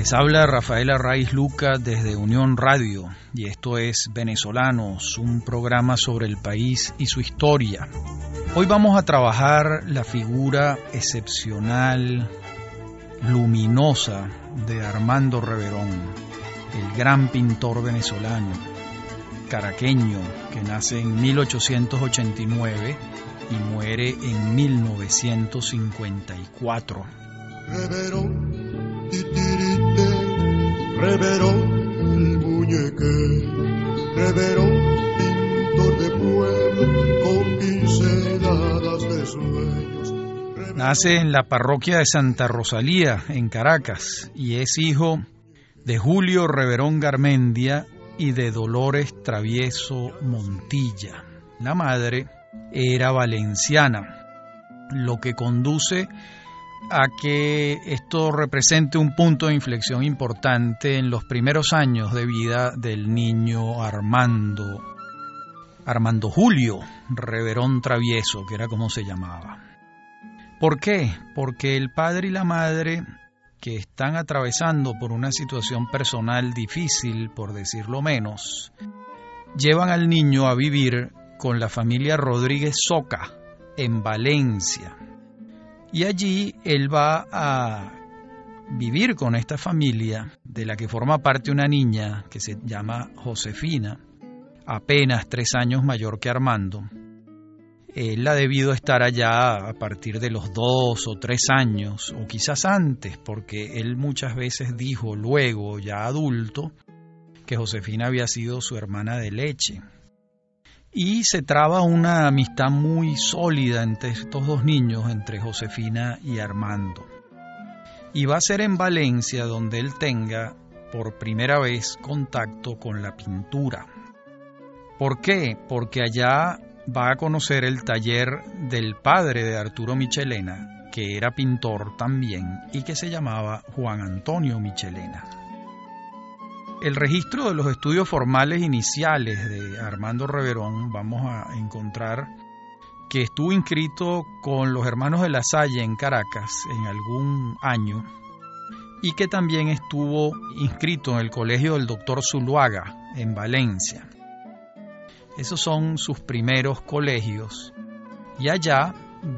Les habla Rafaela Raiz Luca desde Unión Radio y esto es Venezolanos, un programa sobre el país y su historia. Hoy vamos a trabajar la figura excepcional, luminosa de Armando Reverón, el gran pintor venezolano, caraqueño, que nace en 1889 y muere en 1954. Reverón el muñeque, pintor de pueblo con pinceladas de sueños. Nace en la parroquia de Santa Rosalía, en Caracas, y es hijo de Julio Reverón Garmendia y de Dolores Travieso Montilla. La madre era valenciana, lo que conduce a que esto represente un punto de inflexión importante en los primeros años de vida del niño Armando, Armando Julio, Reverón Travieso, que era como se llamaba. ¿Por qué? Porque el padre y la madre que están atravesando por una situación personal difícil, por decirlo menos, llevan al niño a vivir con la familia Rodríguez Soca en Valencia, y allí él va a vivir con esta familia, de la que forma parte una niña que se llama Josefina, apenas tres años mayor que Armando. Él ha debido estar allá a partir de los dos o tres años, o quizás antes, porque él muchas veces dijo luego, ya adulto, que Josefina había sido su hermana de leche y se traba una amistad muy sólida entre estos dos niños, entre Josefina y Armando. Y va a ser en Valencia donde él tenga por primera vez contacto con la pintura. ¿Por qué? Porque allá va a conocer el taller del padre de Arturo Michelena, que era pintor también y que se llamaba Juan Antonio Michelena. El registro de los estudios formales iniciales de Armando Reverón vamos a encontrar que estuvo inscrito con los hermanos de la Salle en Caracas en algún año y que también estuvo inscrito en el colegio del doctor Zuluaga en Valencia. Esos son sus primeros colegios y allá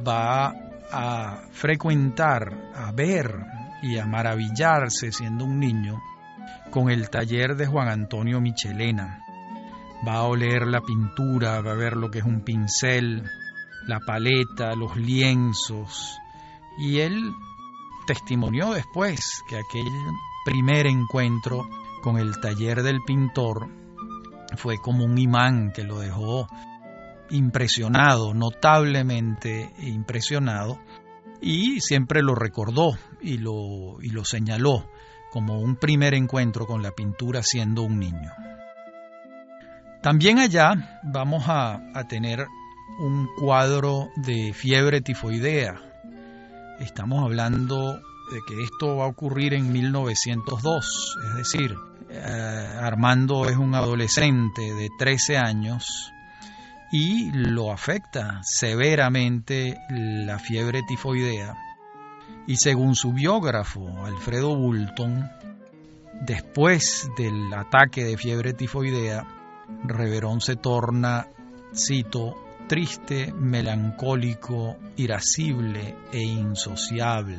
va a frecuentar, a ver y a maravillarse siendo un niño con el taller de Juan Antonio Michelena. Va a oler la pintura, va a ver lo que es un pincel, la paleta, los lienzos. Y él testimonió después que aquel primer encuentro con el taller del pintor fue como un imán que lo dejó impresionado, notablemente impresionado, y siempre lo recordó y lo, y lo señaló como un primer encuentro con la pintura siendo un niño. También allá vamos a, tener un cuadro de fiebre tifoidea. Estamos hablando de que esto va a ocurrir en 1902, es decir, eh, Armando es un adolescente de 13 años y lo afecta severamente la fiebre tifoidea y según su biógrafo, Alfredo Bulton, después del ataque de fiebre tifoidea, Reverón se torna, cito, triste, melancólico, irascible e insociable.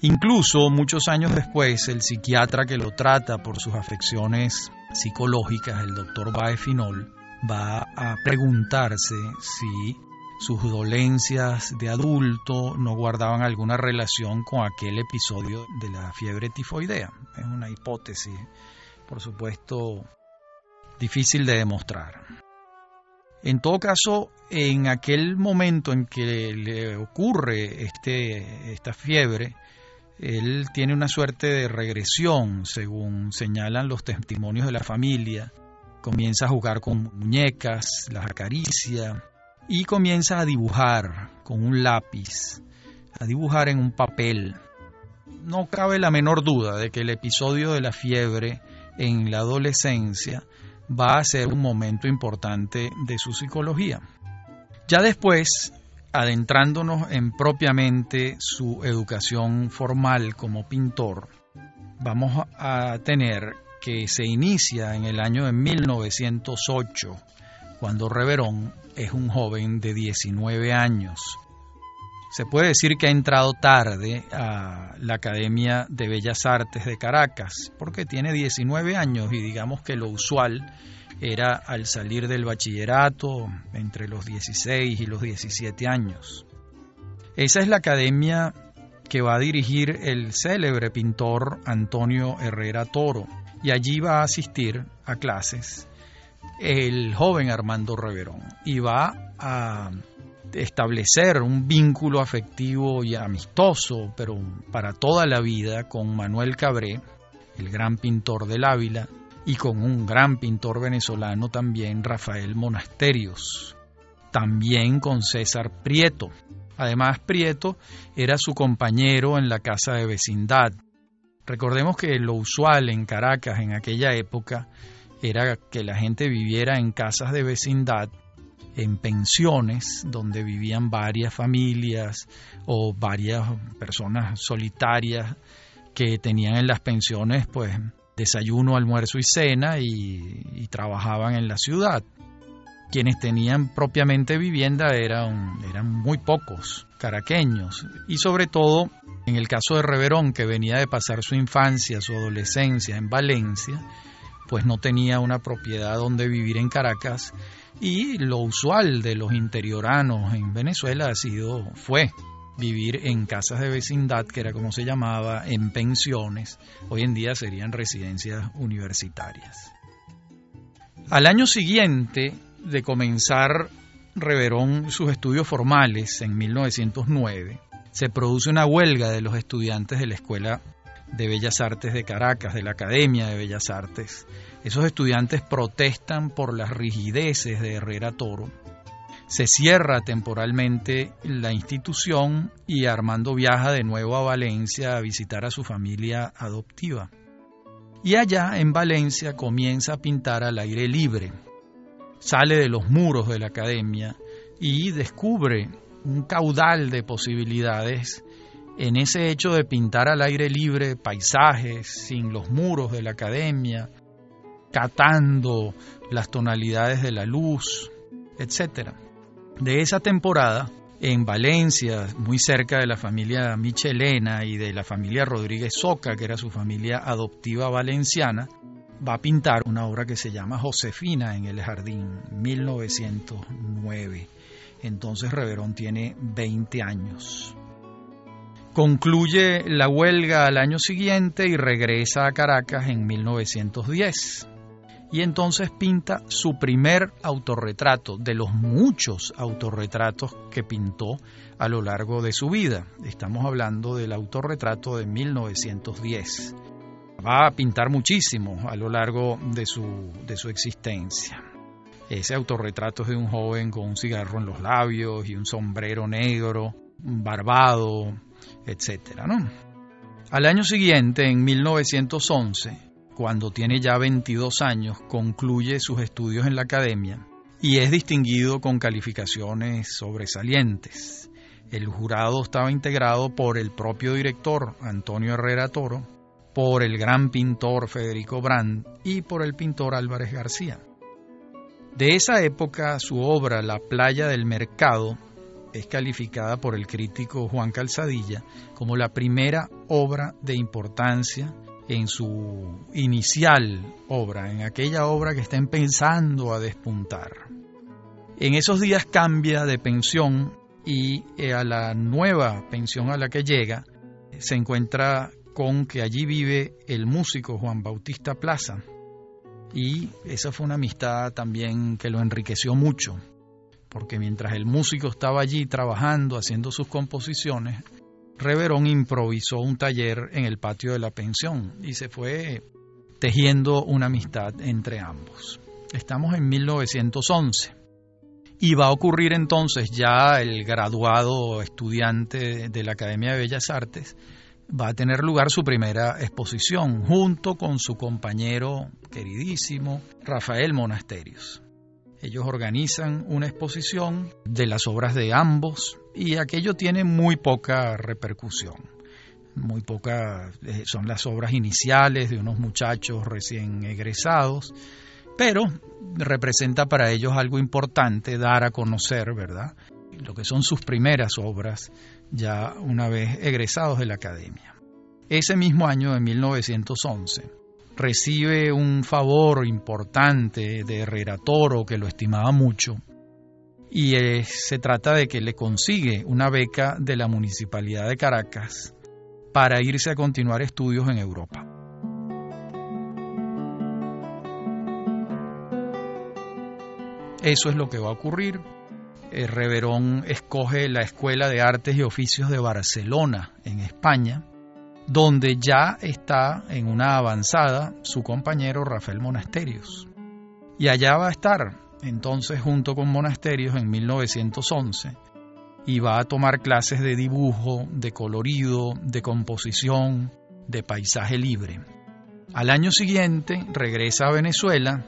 Incluso muchos años después, el psiquiatra que lo trata por sus afecciones psicológicas, el doctor Baefinol, va a preguntarse si sus dolencias de adulto no guardaban alguna relación con aquel episodio de la fiebre tifoidea. Es una hipótesis, por supuesto, difícil de demostrar. En todo caso, en aquel momento en que le ocurre este, esta fiebre, él tiene una suerte de regresión, según señalan los testimonios de la familia. Comienza a jugar con muñecas, las acaricia, y comienza a dibujar con un lápiz, a dibujar en un papel. No cabe la menor duda de que el episodio de la fiebre en la adolescencia va a ser un momento importante de su psicología. Ya después, adentrándonos en propiamente su educación formal como pintor, vamos a tener que se inicia en el año de 1908, cuando Reverón es un joven de 19 años. Se puede decir que ha entrado tarde a la Academia de Bellas Artes de Caracas, porque tiene 19 años y digamos que lo usual era al salir del bachillerato entre los 16 y los 17 años. Esa es la academia que va a dirigir el célebre pintor Antonio Herrera Toro y allí va a asistir a clases el joven Armando Reverón y va a establecer un vínculo afectivo y amistoso, pero para toda la vida, con Manuel Cabré, el gran pintor del Ávila, y con un gran pintor venezolano también, Rafael Monasterios, también con César Prieto. Además, Prieto era su compañero en la casa de vecindad. Recordemos que lo usual en Caracas en aquella época era que la gente viviera en casas de vecindad, en pensiones, donde vivían varias familias o varias personas solitarias que tenían en las pensiones pues desayuno, almuerzo y cena y, trabajaban en la ciudad. Quienes tenían propiamente vivienda eran, eran muy pocos, caraqueños, y sobre todo en el caso de Reverón, que venía de pasar su infancia, su adolescencia en Valencia, pues no tenía una propiedad donde vivir en Caracas y lo usual de los interioranos en Venezuela ha sido fue vivir en casas de vecindad, que era como se llamaba, en pensiones. Hoy en día serían residencias universitarias. Al año siguiente de comenzar Reverón sus estudios formales, en 1909, se produce una huelga de los estudiantes de la Escuela de Bellas Artes de Caracas, de la Academia de Bellas Artes. Esos estudiantes protestan por las rigideces de Herrera Toro se cierra temporalmente la institución y Armando viaja de nuevo a Valencia a visitar a su familia adoptiva. Y allá en Valencia comienza a pintar al aire libre. Sale de los muros de la academia y descubre un caudal de posibilidades en ese hecho de pintar al aire libre paisajes sin los muros de la academia, catando las tonalidades de la luz, etc de esa temporada, en Valencia, muy cerca de la familia Michelena y de la familia Rodríguez Soca, que era su familia adoptiva valenciana, va a pintar una obra que se llama Josefina en el Jardín, 1909. Entonces Reverón tiene 20 años. Concluye la huelga al año siguiente y regresa a Caracas en 1910 y entonces pinta su primer autorretrato de los muchos autorretratos que pintó a lo largo de su vida. Estamos hablando del autorretrato de 1910. Va a pintar muchísimo a lo largo de su, de su existencia. Ese autorretrato es de un joven con un cigarro en los labios y un sombrero negro, barbado, etc. ¿no? Al año siguiente, en 1911, cuando tiene ya 22 años, concluye sus estudios en la academia y es distinguido con calificaciones sobresalientes. El jurado estaba integrado por el propio director Antonio Herrera Toro, por el gran pintor Federico Brand y por el pintor Álvarez García. De esa época su obra La playa del mercado es calificada por el crítico Juan Calzadilla como la primera obra de importancia en su inicial obra, en aquella obra que está empezando a despuntar. En esos días cambia de pensión y eh, a la nueva pensión a la que llega se encuentra con que allí vive el músico Juan Bautista Plaza. Y esa fue una amistad también que lo enriqueció mucho, porque mientras el músico estaba allí trabajando, haciendo sus composiciones, Reverón improvisó un taller en el patio de la pensión y se fue tejiendo una amistad entre ambos. Estamos en 1911 y va a ocurrir entonces ya el graduado estudiante de la Academia de Bellas Artes va a tener lugar su primera exposición junto con su compañero queridísimo Rafael Monasterios. Ellos organizan una exposición de las obras de ambos y aquello tiene muy poca repercusión. muy pocas, eh, son las obras iniciales de unos muchachos recién egresados, pero representa para ellos algo importante dar a conocer, ¿verdad? Lo que son sus primeras obras ya una vez egresados de la academia. Ese mismo año de 1911 recibe un favor importante de Herrera Toro que lo estimaba mucho y eh, se trata de que le consigue una beca de la Municipalidad de Caracas para irse a continuar estudios en Europa. Eso es lo que va a ocurrir. El Reverón escoge la Escuela de Artes y Oficios de Barcelona, en España, donde ya está en una avanzada su compañero Rafael Monasterios. Y allá va a estar, entonces, junto con Monasterios en 1911, y va a tomar clases de dibujo, de colorido, de composición, de paisaje libre. Al año siguiente regresa a Venezuela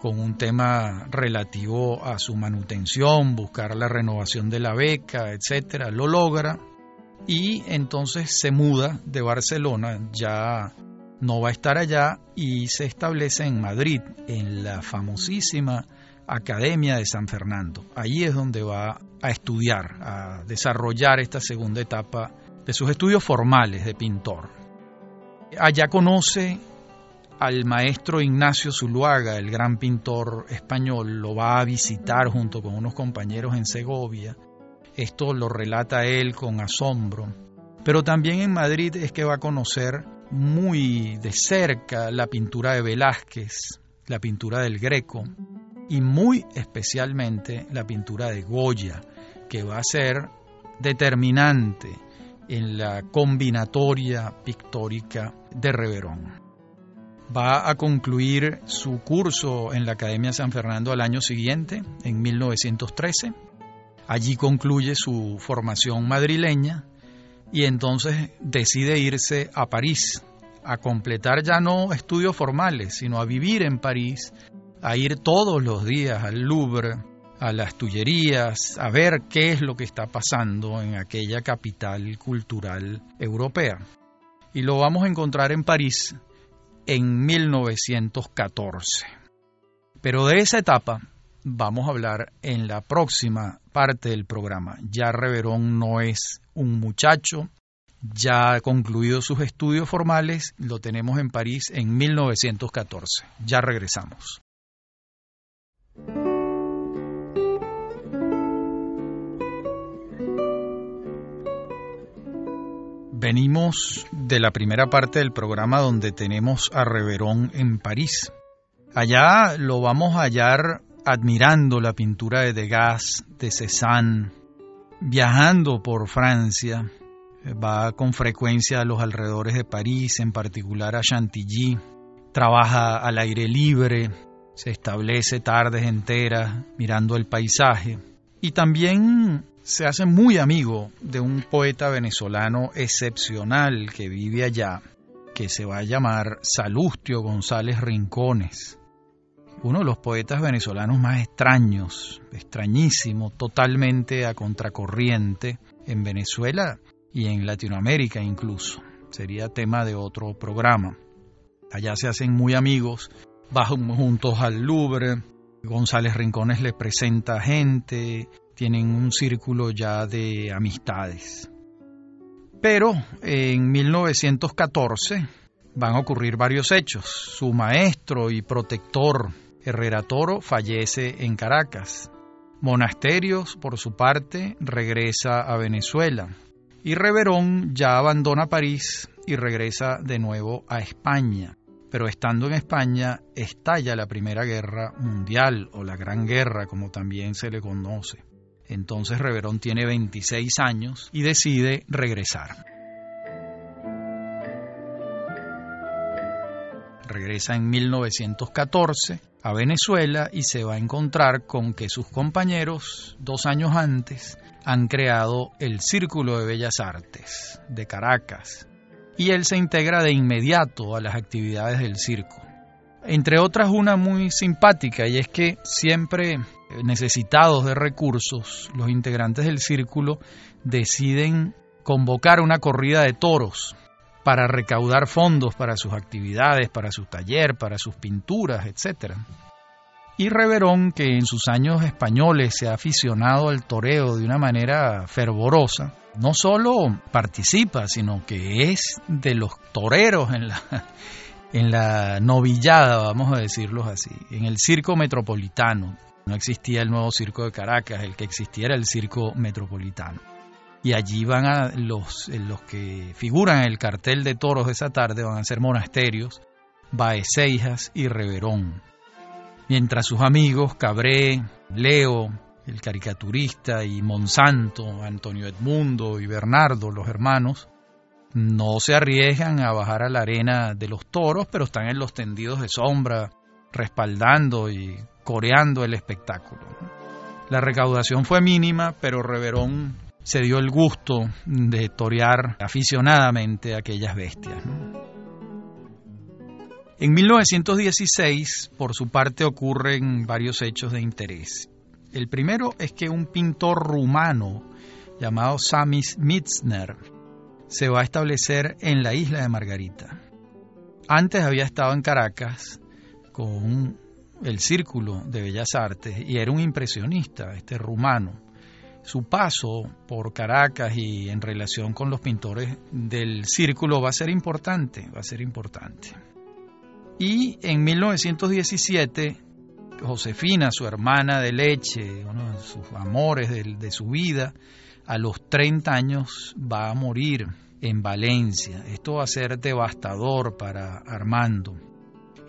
con un tema relativo a su manutención, buscar la renovación de la beca, etcétera, lo logra y entonces se muda de Barcelona, ya no va a estar allá y se establece en Madrid, en la famosísima Academia de San Fernando. Ahí es donde va a estudiar, a desarrollar esta segunda etapa de sus estudios formales de pintor. Allá conoce al maestro Ignacio Zuluaga, el gran pintor español, lo va a visitar junto con unos compañeros en Segovia. Esto lo relata él con asombro. Pero también en Madrid es que va a conocer muy de cerca la pintura de Velázquez, la pintura del Greco y muy especialmente la pintura de Goya, que va a ser determinante en la combinatoria pictórica de Reverón va a concluir su curso en la Academia San Fernando al año siguiente, en 1913. Allí concluye su formación madrileña y entonces decide irse a París a completar ya no estudios formales, sino a vivir en París, a ir todos los días al Louvre, a las Tullerías, a ver qué es lo que está pasando en aquella capital cultural europea. Y lo vamos a encontrar en París en 1914. Pero de esa etapa vamos a hablar en la próxima parte del programa. Ya Reverón no es un muchacho, ya ha concluido sus estudios formales, lo tenemos en París en 1914. Ya regresamos. Venimos de la primera parte del programa donde tenemos a Reverón en París. Allá lo vamos a hallar admirando la pintura de Degas, de Cézanne, viajando por Francia, va con frecuencia a los alrededores de París, en particular a Chantilly, trabaja al aire libre, se establece tardes enteras mirando el paisaje. Y también se hace muy amigo de un poeta venezolano excepcional que vive allá, que se va a llamar Salustio González Rincones, uno de los poetas venezolanos más extraños, extrañísimo, totalmente a contracorriente en Venezuela y en Latinoamérica incluso. Sería tema de otro programa. Allá se hacen muy amigos, bajan juntos al Louvre, González Rincones le presenta gente, tienen un círculo ya de amistades. Pero en 1914 van a ocurrir varios hechos. Su maestro y protector, Herrera Toro, fallece en Caracas. Monasterios, por su parte, regresa a Venezuela. Y Reverón ya abandona París y regresa de nuevo a España. Pero estando en España, estalla la Primera Guerra Mundial o la Gran Guerra, como también se le conoce. Entonces Reverón tiene 26 años y decide regresar. Regresa en 1914 a Venezuela y se va a encontrar con que sus compañeros, dos años antes, han creado el Círculo de Bellas Artes de Caracas y él se integra de inmediato a las actividades del circo. Entre otras una muy simpática y es que siempre necesitados de recursos, los integrantes del círculo deciden convocar una corrida de toros para recaudar fondos para sus actividades, para su taller, para sus pinturas, etc. Y Reverón, que en sus años españoles se ha aficionado al toreo de una manera fervorosa, no solo participa, sino que es de los toreros en la, en la novillada, vamos a decirlo así, en el circo metropolitano. No existía el nuevo circo de Caracas, el que existía era el circo metropolitano. Y allí van a los, los que figuran en el cartel de toros de esa tarde, van a ser monasterios, Baeseijas y Reverón. Mientras sus amigos Cabré, Leo, el caricaturista, y Monsanto, Antonio Edmundo y Bernardo, los hermanos, no se arriesgan a bajar a la arena de los toros, pero están en los tendidos de sombra, respaldando y coreando el espectáculo. La recaudación fue mínima, pero Reverón se dio el gusto de torear aficionadamente a aquellas bestias. En 1916, por su parte, ocurren varios hechos de interés. El primero es que un pintor rumano llamado Samis Mitzner se va a establecer en la isla de Margarita. Antes había estado en Caracas con el Círculo de Bellas Artes y era un impresionista, este rumano. Su paso por Caracas y en relación con los pintores del Círculo va a ser importante, va a ser importante. Y en 1917 Josefina, su hermana de leche, uno de sus amores de, su vida, a los 30 años va a morir en Valencia. Esto va a ser devastador para Armando.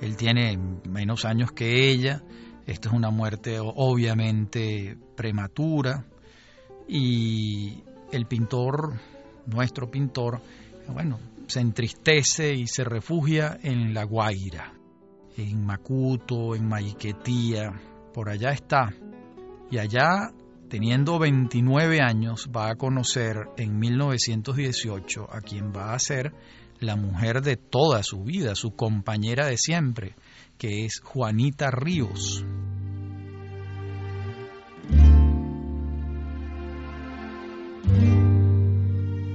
Él tiene menos años que ella. Esto es una muerte obviamente prematura. Y el pintor, nuestro pintor, bueno, se entristece y se refugia en La Guaira en Macuto, en Maiquetía, por allá está. Y allá, teniendo 29 años, va a conocer en 1918 a quien va a ser la mujer de toda su vida, su compañera de siempre, que es Juanita Ríos.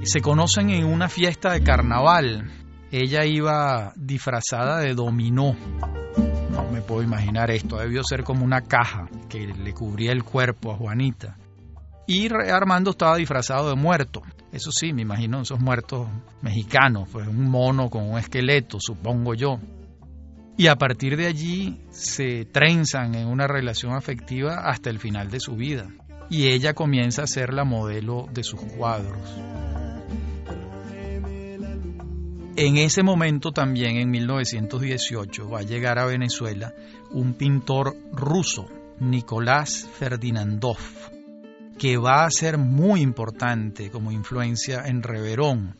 Se conocen en una fiesta de carnaval ella iba disfrazada de dominó. No me puedo imaginar esto, debió ser como una caja que le cubría el cuerpo a Juanita. Y Armando estaba disfrazado de muerto. Eso sí, me imagino esos muertos mexicanos, pues un mono con un esqueleto, supongo yo. Y a partir de allí se trenzan en una relación afectiva hasta el final de su vida. Y ella comienza a ser la modelo de sus cuadros. En ese momento también, en 1918, va a llegar a Venezuela un pintor ruso, Nicolás Ferdinandov, que va a ser muy importante como influencia en Reverón.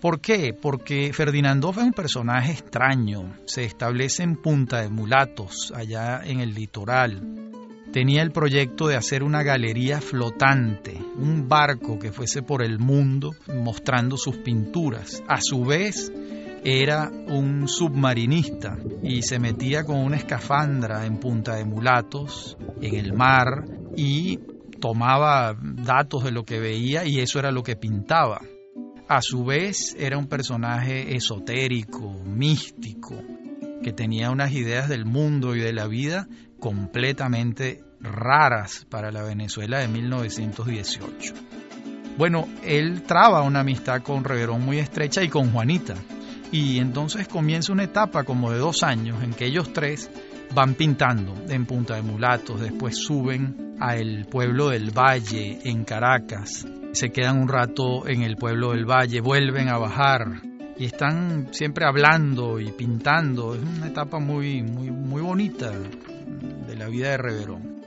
¿Por qué? Porque Ferdinandov es un personaje extraño, se establece en Punta de Mulatos, allá en el litoral. Tenía el proyecto de hacer una galería flotante, un barco que fuese por el mundo mostrando sus pinturas. A su vez, era un submarinista y se metía con una escafandra en Punta de Mulatos, en el mar, y tomaba datos de lo que veía y eso era lo que pintaba. A su vez era un personaje esotérico, místico, que tenía unas ideas del mundo y de la vida completamente raras para la Venezuela de 1918. Bueno, él traba una amistad con Reverón muy estrecha y con Juanita, y entonces comienza una etapa como de dos años en que ellos tres van pintando en Punta de Mulatos, después suben al pueblo del Valle en Caracas, se quedan un rato en el pueblo del Valle, vuelven a bajar y están siempre hablando y pintando. Es una etapa muy, muy, muy bonita de la vida de Reverón.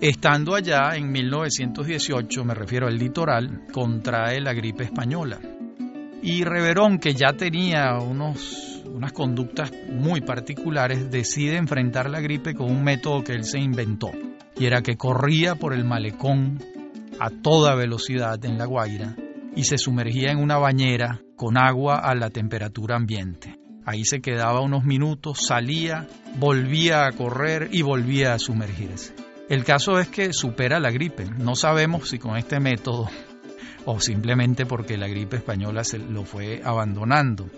Estando allá en 1918, me refiero al litoral, contrae la gripe española y Reverón, que ya tenía unos, unas conductas muy particulares, decide enfrentar la gripe con un método que él se inventó. Y era que corría por el malecón a toda velocidad en La Guaira y se sumergía en una bañera con agua a la temperatura ambiente. Ahí se quedaba unos minutos, salía, volvía a correr y volvía a sumergirse. El caso es que supera la gripe. No sabemos si con este método o simplemente porque la gripe española se lo fue abandonando.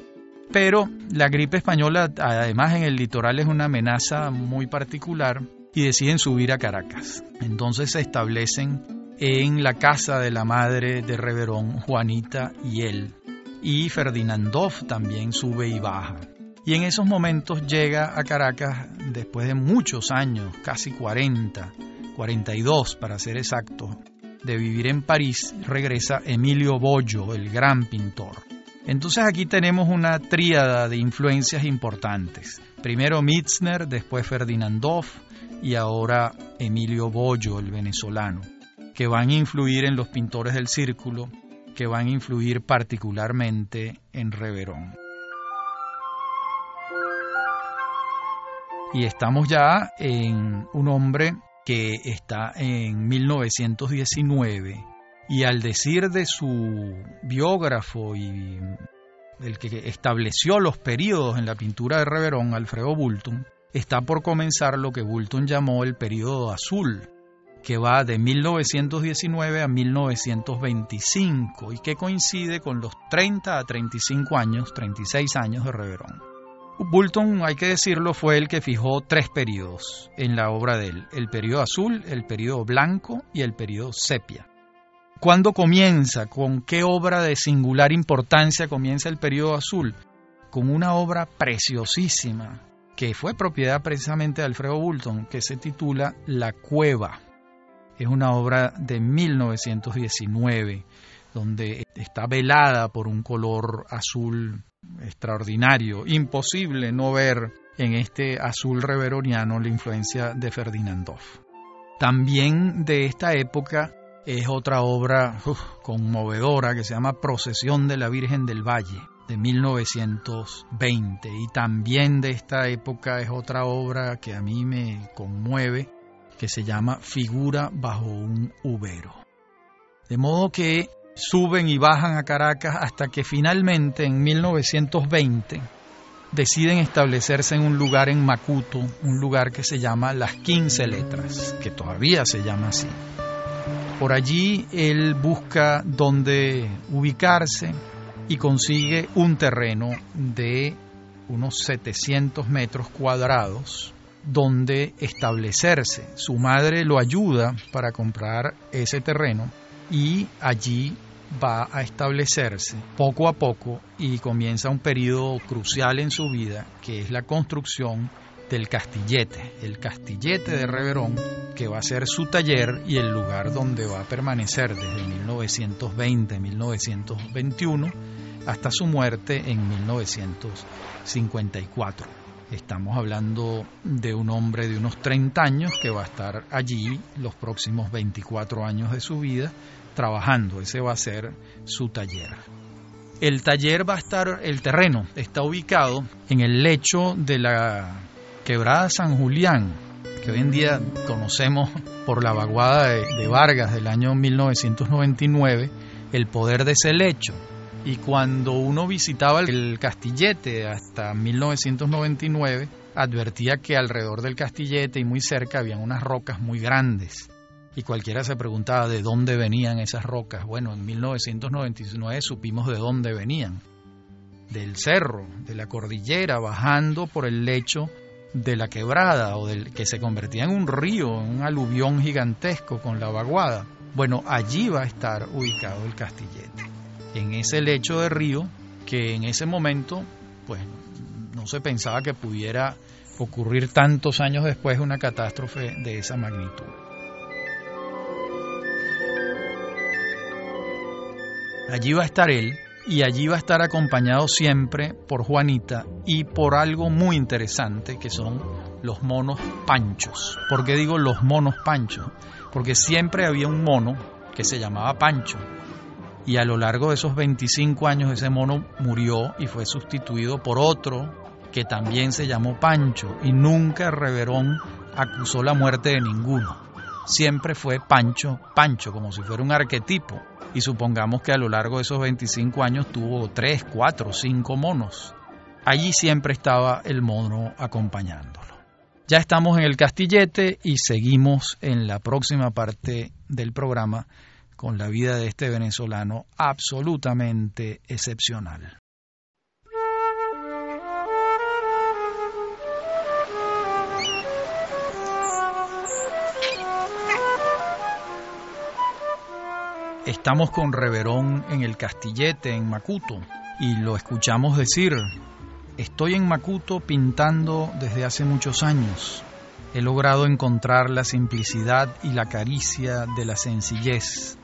Pero la gripe española, además en el litoral, es una amenaza muy particular y deciden subir a Caracas. Entonces se establecen en la casa de la madre de Reverón, Juanita y él. Y Ferdinandov también sube y baja. Y en esos momentos llega a Caracas, después de muchos años, casi 40, 42 para ser exacto, de vivir en París, regresa Emilio Bollo, el gran pintor. Entonces aquí tenemos una tríada de influencias importantes. Primero Mitzner, después Ferdinandov y ahora Emilio Bollo, el venezolano, que van a influir en los pintores del círculo, que van a influir particularmente en Reverón. Y estamos ya en un hombre que está en 1919 y al decir de su biógrafo y el que estableció los periodos en la pintura de Reverón, Alfredo Bulton, está por comenzar lo que Bulton llamó el periodo azul, que va de 1919 a 1925 y que coincide con los 30 a 35 años, 36 años de Reverón. Bulton, hay que decirlo, fue el que fijó tres periodos en la obra de él, el periodo azul, el periodo blanco y el periodo sepia. ¿Cuándo comienza? ¿Con qué obra de singular importancia comienza el periodo azul? Con una obra preciosísima que fue propiedad precisamente de Alfredo Bulton, que se titula La Cueva. Es una obra de 1919, donde está velada por un color azul extraordinario, imposible no ver en este azul reveroniano la influencia de Ferdinandov. También de esta época es otra obra conmovedora que se llama Procesión de la Virgen del Valle de 1920 y también de esta época es otra obra que a mí me conmueve que se llama Figura bajo un ubero. De modo que suben y bajan a Caracas hasta que finalmente en 1920 deciden establecerse en un lugar en Macuto, un lugar que se llama Las 15 Letras, que todavía se llama así. Por allí él busca dónde ubicarse y consigue un terreno de unos 700 metros cuadrados donde establecerse. Su madre lo ayuda para comprar ese terreno y allí va a establecerse poco a poco y comienza un periodo crucial en su vida que es la construcción del Castillete, el Castillete de Reverón, que va a ser su taller y el lugar donde va a permanecer desde 1920-1921 hasta su muerte en 1954. Estamos hablando de un hombre de unos 30 años que va a estar allí los próximos 24 años de su vida trabajando. Ese va a ser su taller. El taller va a estar, el terreno está ubicado en el lecho de la quebrada San Julián, que hoy en día conocemos por la vaguada de, Vargas del año 1999, el poder de ese lecho. Y cuando uno visitaba el Castillete hasta 1999, advertía que alrededor del Castillete y muy cerca habían unas rocas muy grandes y cualquiera se preguntaba de dónde venían esas rocas. Bueno, en 1999 supimos de dónde venían. Del cerro, de la cordillera, bajando por el lecho de la quebrada o del que se convertía en un río, en un aluvión gigantesco con la vaguada. Bueno, allí va a estar ubicado el castillete, en ese lecho de río que en ese momento, pues no se pensaba que pudiera ocurrir tantos años después una catástrofe de esa magnitud. Allí va a estar él y allí va a estar acompañado siempre por Juanita y por algo muy interesante que son los monos panchos. ¿Por qué digo los monos panchos? Porque siempre había un mono que se llamaba Pancho y a lo largo de esos 25 años ese mono murió y fue sustituido por otro que también se llamó Pancho y nunca Reverón acusó la muerte de ninguno. Siempre fue Pancho, Pancho, como si fuera un arquetipo y supongamos que a lo largo de esos 25 años tuvo 3, 4, 5 monos. Allí siempre estaba el mono acompañándolo. Ya estamos en el castillete y seguimos en la próxima parte del programa con la vida de este venezolano absolutamente excepcional. Estamos con Reverón en el Castillete, en Macuto, y lo escuchamos decir, estoy en Macuto pintando desde hace muchos años. He logrado encontrar la simplicidad y la caricia de la sencillez.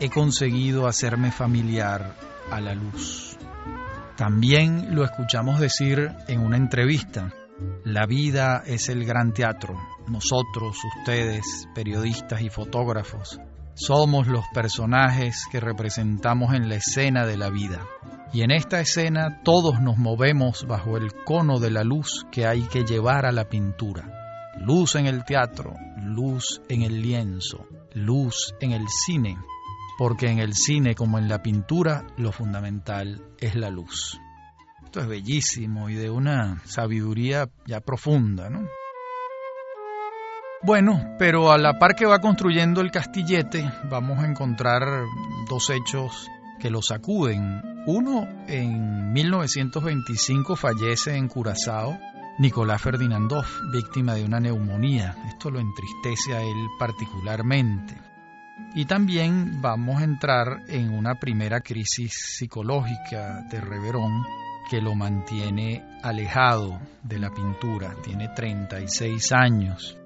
He conseguido hacerme familiar a la luz. También lo escuchamos decir en una entrevista, la vida es el gran teatro. Nosotros, ustedes, periodistas y fotógrafos, somos los personajes que representamos en la escena de la vida. Y en esta escena todos nos movemos bajo el cono de la luz que hay que llevar a la pintura. Luz en el teatro, luz en el lienzo, luz en el cine, porque en el cine como en la pintura lo fundamental es la luz. Esto es bellísimo y de una sabiduría ya profunda, ¿no? Bueno, pero a la par que va construyendo el castillete, vamos a encontrar dos hechos que lo sacuden. Uno, en 1925 fallece en Curazao Nicolás Ferdinandov, víctima de una neumonía. Esto lo entristece a él particularmente. Y también vamos a entrar en una primera crisis psicológica de Reverón que lo mantiene alejado de la pintura. Tiene 36 años.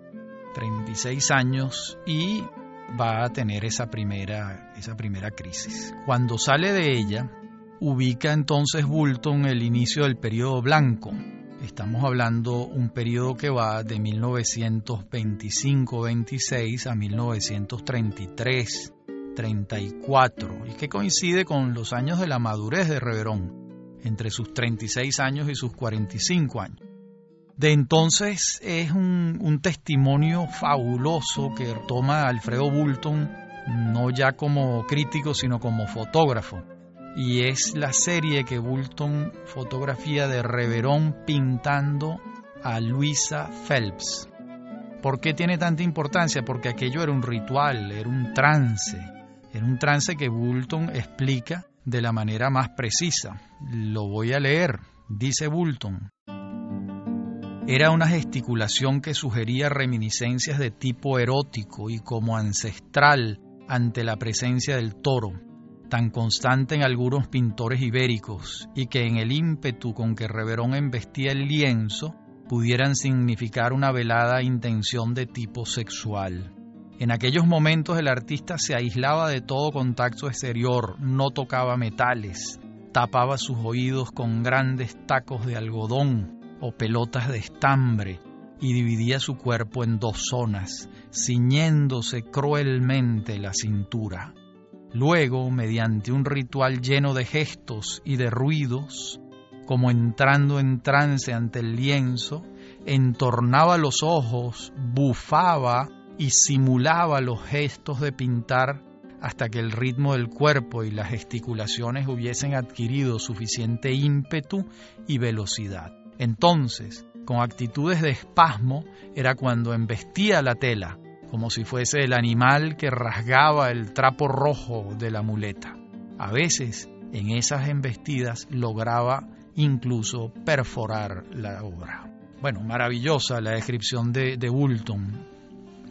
36 años y va a tener esa primera, esa primera crisis. Cuando sale de ella, ubica entonces Bulton el inicio del periodo blanco. Estamos hablando un periodo que va de 1925-26 a 1933-34 y que coincide con los años de la madurez de Reverón, entre sus 36 años y sus 45 años. De entonces es un, testimonio fabuloso que toma Alfredo Bulton no ya como crítico sino como fotógrafo y es la serie que Bulton fotografía de Reverón pintando a Luisa Phelps. ¿Por qué tiene tanta importancia? Porque aquello era un ritual, era un trance, era un trance que Bulton explica de la manera más precisa. Lo voy a leer, dice Bulton. Era una gesticulación que sugería reminiscencias de tipo erótico y como ancestral ante la presencia del toro, tan constante en algunos pintores ibéricos, y que en el ímpetu con que Reverón embestía el lienzo pudieran significar una velada intención de tipo sexual. En aquellos momentos el artista se aislaba de todo contacto exterior, no tocaba metales, tapaba sus oídos con grandes tacos de algodón, o pelotas de estambre y dividía su cuerpo en dos zonas, ciñéndose cruelmente la cintura. Luego, mediante un ritual lleno de gestos y de ruidos, como entrando en trance ante el lienzo, entornaba los ojos, bufaba y simulaba los gestos de pintar hasta que el ritmo del cuerpo y las gesticulaciones hubiesen adquirido suficiente ímpetu y velocidad. Entonces, con actitudes de espasmo, era cuando embestía la tela, como si fuese el animal que rasgaba el trapo rojo de la muleta. A veces, en esas embestidas, lograba incluso perforar la obra. Bueno, maravillosa la descripción de, de Bulton,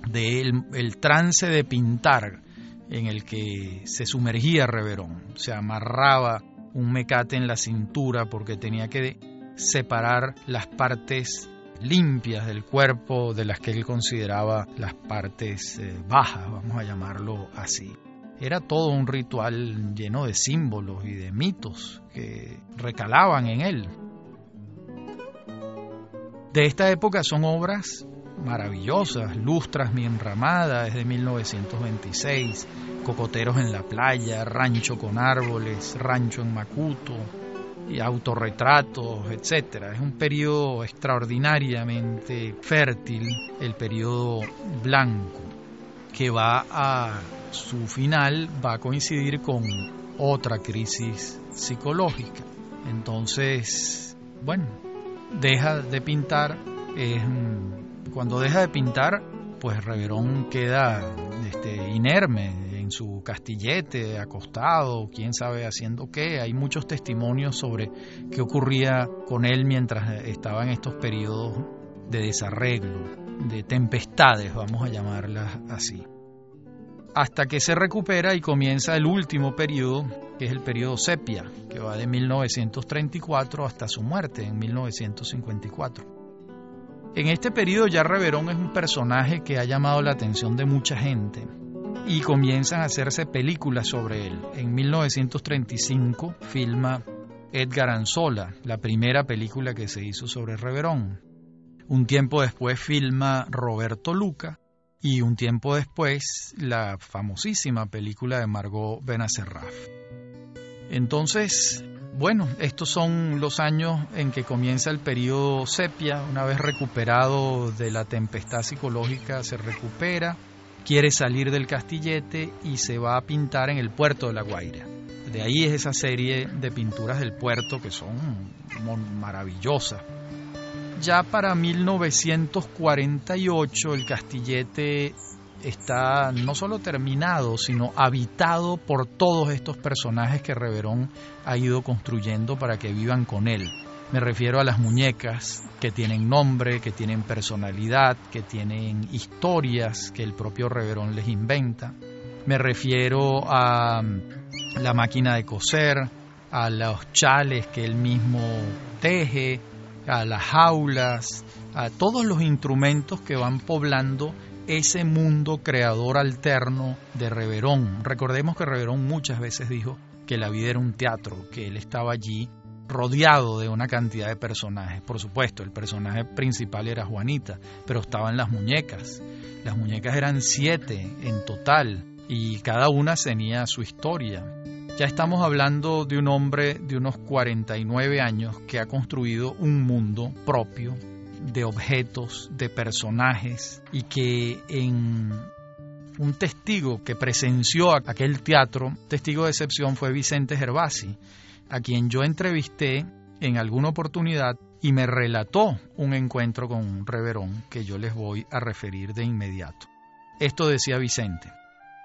del el trance de pintar en el que se sumergía Reverón. Se amarraba un mecate en la cintura porque tenía que separar las partes limpias del cuerpo de las que él consideraba las partes eh, bajas, vamos a llamarlo así. Era todo un ritual lleno de símbolos y de mitos que recalaban en él. De esta época son obras maravillosas, Lustras mi enramada es de 1926, Cocoteros en la playa, Rancho con árboles, Rancho en Macuto, y autorretratos, etcétera. Es un periodo extraordinariamente fértil, el periodo blanco, que va a su final va a coincidir con otra crisis psicológica. Entonces, bueno, deja de pintar, cuando deja de pintar, pues Reverón queda este, inerme en su castillete, acostado, quién sabe haciendo qué. Hay muchos testimonios sobre qué ocurría con él mientras estaba en estos periodos de desarreglo, de tempestades, vamos a llamarlas así. Hasta que se recupera y comienza el último periodo, que es el periodo sepia, que va de 1934 hasta su muerte en 1954. En este periodo ya Reverón es un personaje que ha llamado la atención de mucha gente y comienzan a hacerse películas sobre él. En 1935 filma Edgar Anzola, la primera película que se hizo sobre Reverón. Un tiempo después filma Roberto Luca y un tiempo después la famosísima película de Margot Benacerraf. Entonces, bueno, estos son los años en que comienza el periodo sepia, una vez recuperado de la tempestad psicológica, se recupera, quiere salir del castillete y se va a pintar en el puerto de La Guaira. De ahí es esa serie de pinturas del puerto que son maravillosas. Ya para 1948 el castillete está no solo terminado, sino habitado por todos estos personajes que Reverón ha ido construyendo para que vivan con él. Me refiero a las muñecas que tienen nombre, que tienen personalidad, que tienen historias que el propio Reverón les inventa. Me refiero a mm, la máquina de coser, a los chales que él mismo teje, a las jaulas, a todos los instrumentos que van poblando ese mundo creador alterno de Reverón. Recordemos que Reverón muchas veces dijo que la vida era un teatro, que él estaba allí rodeado de una cantidad de personajes. Por supuesto, el personaje principal era Juanita, pero estaban las muñecas. Las muñecas eran siete en total y cada una tenía su historia. Ya estamos hablando de un hombre de unos 49 años que ha construido un mundo propio de objetos, de personajes, y que en un testigo que presenció aquel teatro, testigo de excepción fue Vicente Gervasi, a quien yo entrevisté en alguna oportunidad y me relató un encuentro con un reverón que yo les voy a referir de inmediato. Esto decía Vicente.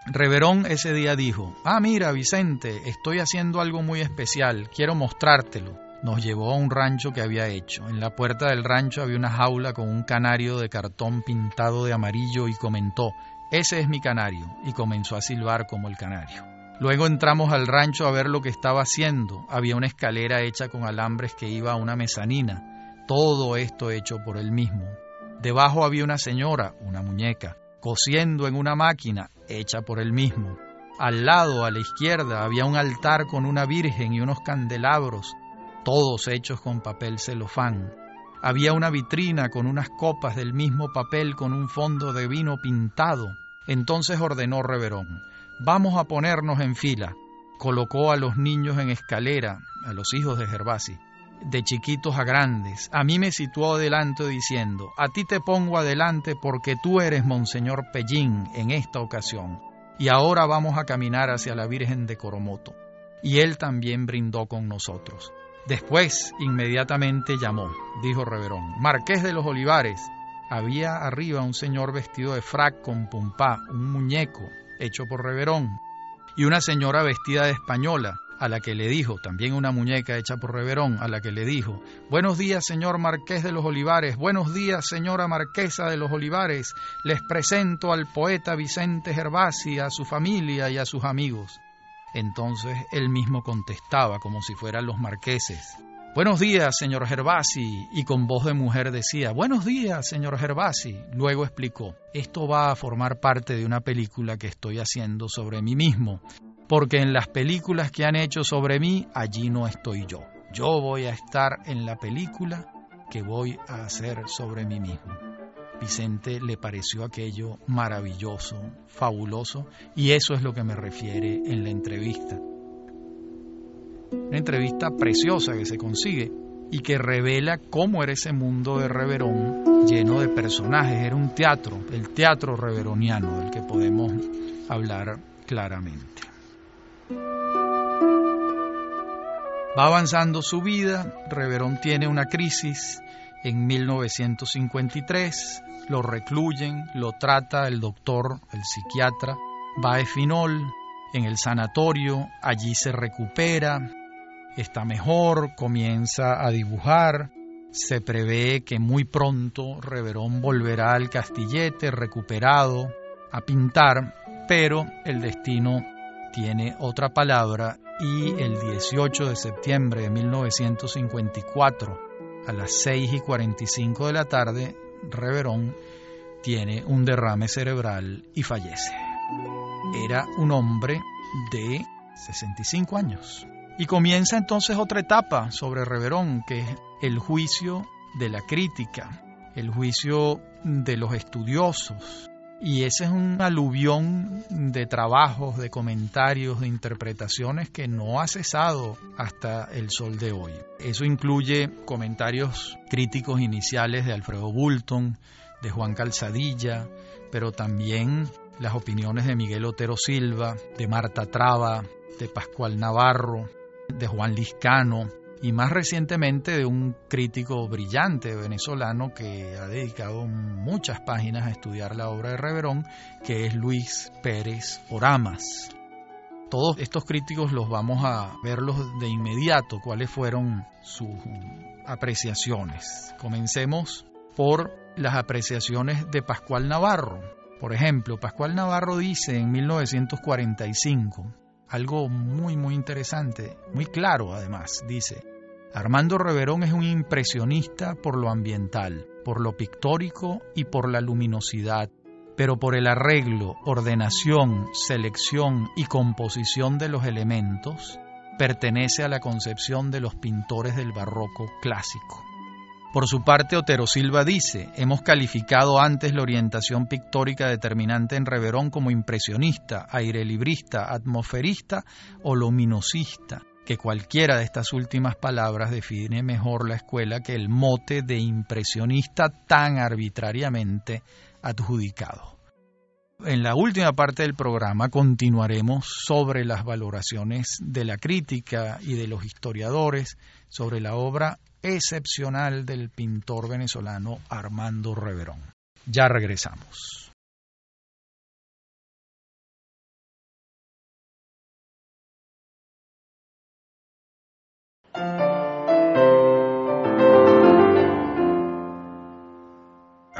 Reverón ese día dijo, ah mira Vicente, estoy haciendo algo muy especial, quiero mostrártelo nos llevó a un rancho que había hecho. En la puerta del rancho había una jaula con un canario de cartón pintado de amarillo y comentó, ese es mi canario, y comenzó a silbar como el canario. Luego entramos al rancho a ver lo que estaba haciendo. Había una escalera hecha con alambres que iba a una mezanina. Todo esto hecho por él mismo. Debajo había una señora, una muñeca, cosiendo en una máquina hecha por él mismo. Al lado, a la izquierda, había un altar con una virgen y unos candelabros todos hechos con papel celofán. Había una vitrina con unas copas del mismo papel con un fondo de vino pintado. Entonces ordenó Reverón, vamos a ponernos en fila. Colocó a los niños en escalera, a los hijos de Gervasi, de chiquitos a grandes. A mí me situó adelante diciendo, a ti te pongo adelante porque tú eres Monseñor Pellín en esta ocasión. Y ahora vamos a caminar hacia la Virgen de Coromoto. Y él también brindó con nosotros. Después, inmediatamente llamó, dijo Reverón, Marqués de los Olivares. Había arriba un señor vestido de frac con pumpá, un muñeco hecho por Reverón, y una señora vestida de española, a la que le dijo, también una muñeca hecha por Reverón, a la que le dijo, Buenos días, señor Marqués de los Olivares, buenos días, señora Marquesa de los Olivares, les presento al poeta Vicente Gervasi, a su familia y a sus amigos. Entonces él mismo contestaba como si fueran los marqueses. Buenos días, señor Gervasi, y con voz de mujer decía, Buenos días, señor Gervasi. Luego explicó, esto va a formar parte de una película que estoy haciendo sobre mí mismo, porque en las películas que han hecho sobre mí, allí no estoy yo. Yo voy a estar en la película que voy a hacer sobre mí mismo. Vicente le pareció aquello maravilloso, fabuloso, y eso es lo que me refiere en la entrevista. Una entrevista preciosa que se consigue y que revela cómo era ese mundo de Reverón lleno de personajes. Era un teatro, el teatro reveroniano del que podemos hablar claramente. Va avanzando su vida, Reverón tiene una crisis en 1953, lo recluyen, lo trata el doctor, el psiquiatra, va a Efinol, en el sanatorio, allí se recupera, está mejor, comienza a dibujar, se prevé que muy pronto Reverón volverá al castillete recuperado a pintar, pero el destino tiene otra palabra y el 18 de septiembre de 1954 a las 6 y 45 de la tarde, Reverón tiene un derrame cerebral y fallece. Era un hombre de 65 años. Y comienza entonces otra etapa sobre Reverón, que es el juicio de la crítica, el juicio de los estudiosos. Y ese es un aluvión de trabajos, de comentarios, de interpretaciones que no ha cesado hasta el sol de hoy. Eso incluye comentarios críticos iniciales de Alfredo Bulton, de Juan Calzadilla, pero también las opiniones de Miguel Otero Silva, de Marta Traba, de Pascual Navarro, de Juan Liscano y más recientemente de un crítico brillante venezolano que ha dedicado muchas páginas a estudiar la obra de Reverón, que es Luis Pérez Oramas. Todos estos críticos los vamos a verlos de inmediato, cuáles fueron sus apreciaciones. Comencemos por las apreciaciones de Pascual Navarro. Por ejemplo, Pascual Navarro dice en 1945, algo muy muy interesante, muy claro además, dice, Armando Reverón es un impresionista por lo ambiental, por lo pictórico y por la luminosidad, pero por el arreglo, ordenación, selección y composición de los elementos, pertenece a la concepción de los pintores del barroco clásico. Por su parte, Otero Silva dice, hemos calificado antes la orientación pictórica determinante en Reverón como impresionista, airelibrista, atmosferista o luminosista, que cualquiera de estas últimas palabras define mejor la escuela que el mote de impresionista tan arbitrariamente adjudicado. En la última parte del programa continuaremos sobre las valoraciones de la crítica y de los historiadores sobre la obra excepcional del pintor venezolano Armando Reverón. Ya regresamos.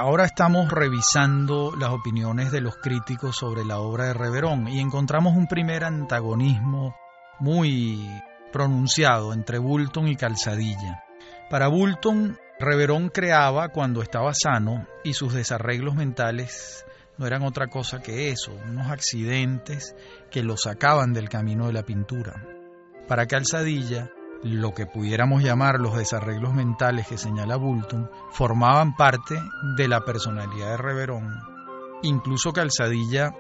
Ahora estamos revisando las opiniones de los críticos sobre la obra de Reverón y encontramos un primer antagonismo muy pronunciado entre Bulton y Calzadilla. Para Bulton, Reverón creaba cuando estaba sano y sus desarreglos mentales no eran otra cosa que eso, unos accidentes que lo sacaban del camino de la pintura. Para Calzadilla, lo que pudiéramos llamar los desarreglos mentales que señala Bulton formaban parte de la personalidad de Reverón. Incluso Calzadilla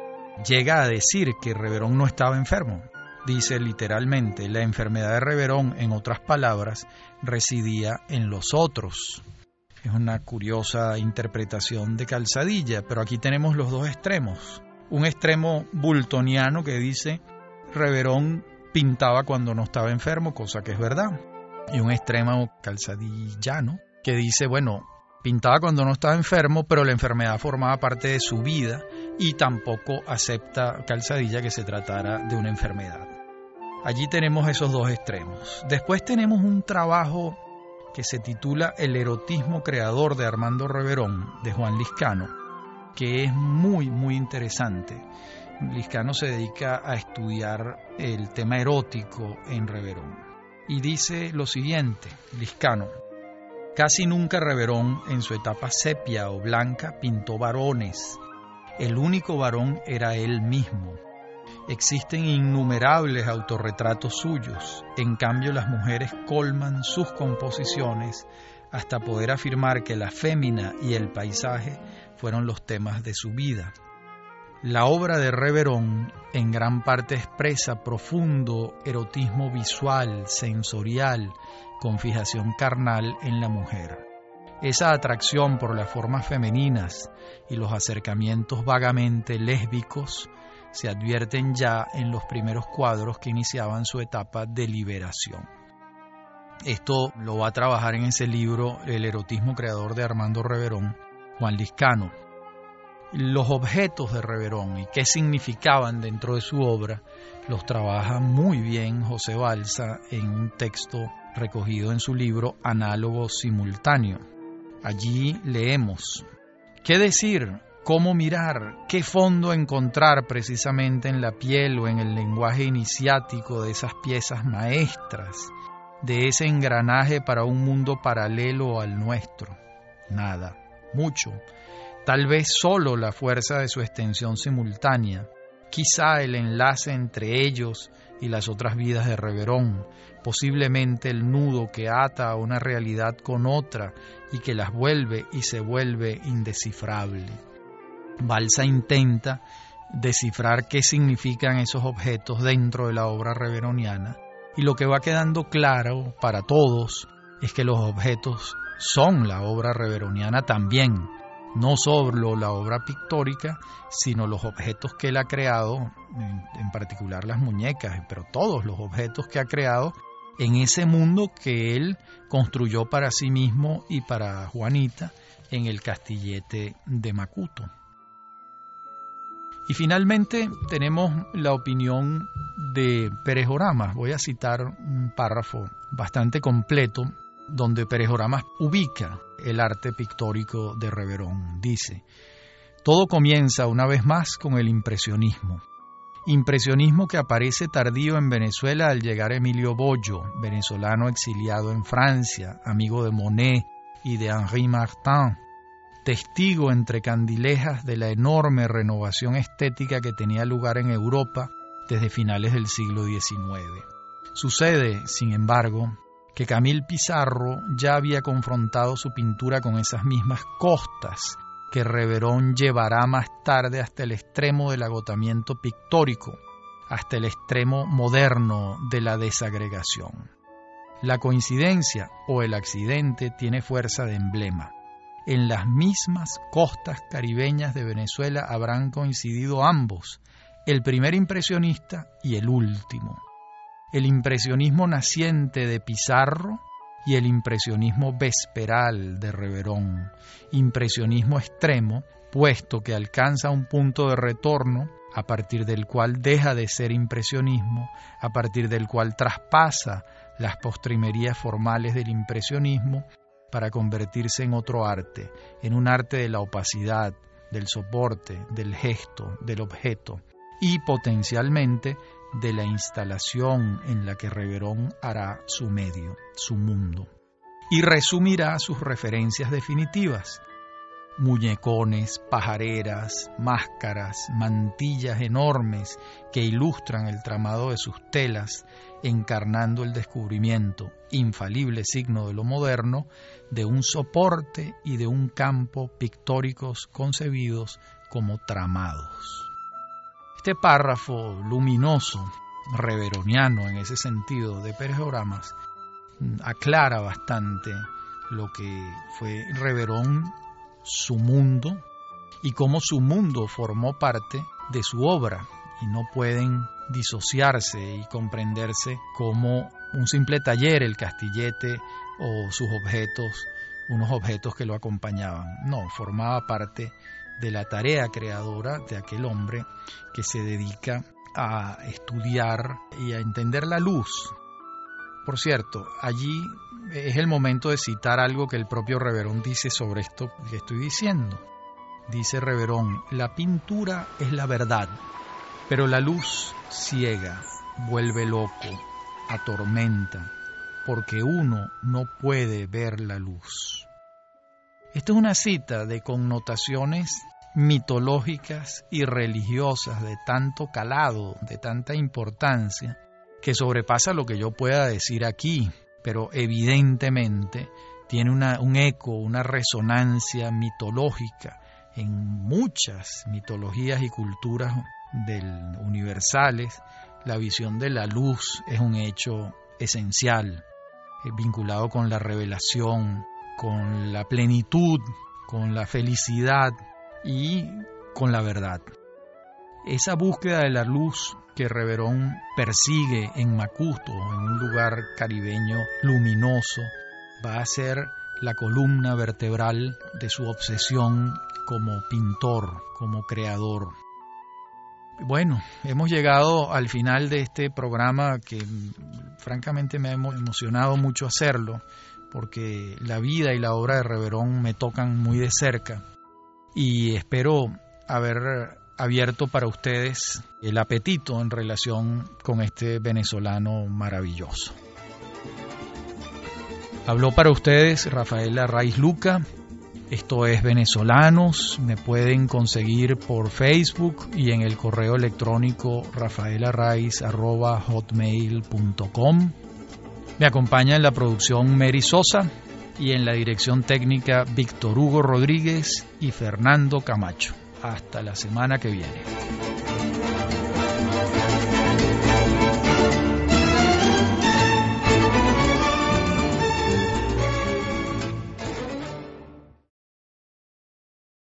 llega a decir que Reverón no estaba enfermo, dice literalmente, la enfermedad de Reverón, en otras palabras, residía en los otros. Es una curiosa interpretación de Calzadilla, pero aquí tenemos los dos extremos. Un extremo bultoniano que dice Reverón pintaba cuando no estaba enfermo, cosa que es verdad. Y un extremo calzadillano que dice, bueno, pintaba cuando no estaba enfermo, pero la enfermedad formaba parte de su vida y tampoco acepta Calzadilla que se tratara de una enfermedad. Allí tenemos esos dos extremos. Después tenemos un trabajo que se titula El erotismo creador de Armando Reverón, de Juan Liscano, que es muy, muy interesante. Liscano se dedica a estudiar el tema erótico en Reverón. Y dice lo siguiente, Liscano, casi nunca Reverón en su etapa sepia o blanca pintó varones, el único varón era él mismo. Existen innumerables autorretratos suyos, en cambio las mujeres colman sus composiciones hasta poder afirmar que la fémina y el paisaje fueron los temas de su vida. La obra de Reverón en gran parte expresa profundo erotismo visual, sensorial, con fijación carnal en la mujer. Esa atracción por las formas femeninas y los acercamientos vagamente lésbicos se advierten ya en los primeros cuadros que iniciaban su etapa de liberación. Esto lo va a trabajar en ese libro El erotismo creador de Armando Reverón, Juan Liscano. Los objetos de Reverón y qué significaban dentro de su obra, los trabaja muy bien José Balsa en un texto recogido en su libro Análogo Simultáneo. Allí leemos, ¿qué decir? ¿Cómo mirar? ¿Qué fondo encontrar precisamente en la piel o en el lenguaje iniciático de esas piezas maestras, de ese engranaje para un mundo paralelo al nuestro? Nada, mucho tal vez solo la fuerza de su extensión simultánea, quizá el enlace entre ellos y las otras vidas de Reverón, posiblemente el nudo que ata a una realidad con otra y que las vuelve y se vuelve indescifrable. Balsa intenta descifrar qué significan esos objetos dentro de la obra reveroniana y lo que va quedando claro para todos es que los objetos son la obra reveroniana también, no solo la obra pictórica, sino los objetos que él ha creado, en, particular las muñecas, pero todos los objetos que ha creado en ese mundo que él construyó para sí mismo y para Juanita en el castillete de Macuto. Y finalmente tenemos la opinión de Pérez Oramas. Voy a citar un párrafo bastante completo donde Pérez Oramas ubica el arte pictórico de Reverón. Dice, todo comienza una vez más con el impresionismo. Impresionismo que aparece tardío en Venezuela al llegar Emilio Bollo, venezolano exiliado en Francia, amigo de Monet y de Henri Martin, testigo entre candilejas de la enorme renovación estética que tenía lugar en Europa desde finales del siglo XIX. Sucede, sin embargo, que Camille Pizarro ya había confrontado su pintura con esas mismas costas que Reverón llevará más tarde hasta el extremo del agotamiento pictórico, hasta el extremo moderno de la desagregación. La coincidencia o el accidente tiene fuerza de emblema. En las mismas costas caribeñas de Venezuela habrán coincidido ambos, el primer impresionista y el último el impresionismo naciente de Pizarro y el impresionismo vesperal de Reverón, impresionismo extremo, puesto que alcanza un punto de retorno a partir del cual deja de ser impresionismo, a partir del cual traspasa las postrimerías formales del impresionismo para convertirse en otro arte, en un arte de la opacidad, del soporte, del gesto, del objeto, y potencialmente de la instalación en la que Reverón hará su medio, su mundo, y resumirá sus referencias definitivas, muñecones, pajareras, máscaras, mantillas enormes que ilustran el tramado de sus telas, encarnando el descubrimiento, infalible signo de lo moderno, de un soporte y de un campo pictóricos concebidos como tramados. Este párrafo luminoso, reveroniano en ese sentido de Pérez Oramas, aclara bastante lo que fue Reverón, su mundo, y cómo su mundo formó parte de su obra, y no pueden disociarse y comprenderse como un simple taller, el castillete o sus objetos, unos objetos que lo acompañaban. No, formaba parte de la tarea creadora de aquel hombre que se dedica a estudiar y a entender la luz. Por cierto, allí es el momento de citar algo que el propio Reverón dice sobre esto que estoy diciendo. Dice Reverón, la pintura es la verdad, pero la luz ciega, vuelve loco, atormenta, porque uno no puede ver la luz. Esta es una cita de connotaciones mitológicas y religiosas de tanto calado, de tanta importancia, que sobrepasa lo que yo pueda decir aquí, pero evidentemente tiene un eco, una resonancia mitológica en muchas mitologías y culturas del universales. La visión de la luz es un hecho esencial, eh, vinculado con la revelación, con la plenitud, con la felicidad y con la verdad. Esa búsqueda de la luz que Reverón persigue en Macuto, en un lugar caribeño luminoso, va a ser la columna vertebral de su obsesión como pintor, como creador. Bueno, hemos llegado al final de este programa que francamente me ha emocionado mucho hacerlo, porque la vida y la obra de Reverón me tocan muy de cerca y espero haber abierto para ustedes el apetito en relación con este venezolano maravilloso. Habló para ustedes Rafaela Raiz Luca. Esto es Venezolanos. Me pueden conseguir por Facebook y en el correo electrónico rafaelarraiz.hotmail.com. Me acompaña en la producción Mary Sosa y en la dirección técnica Víctor Hugo Rodríguez y Fernando Camacho. Hasta la semana que viene.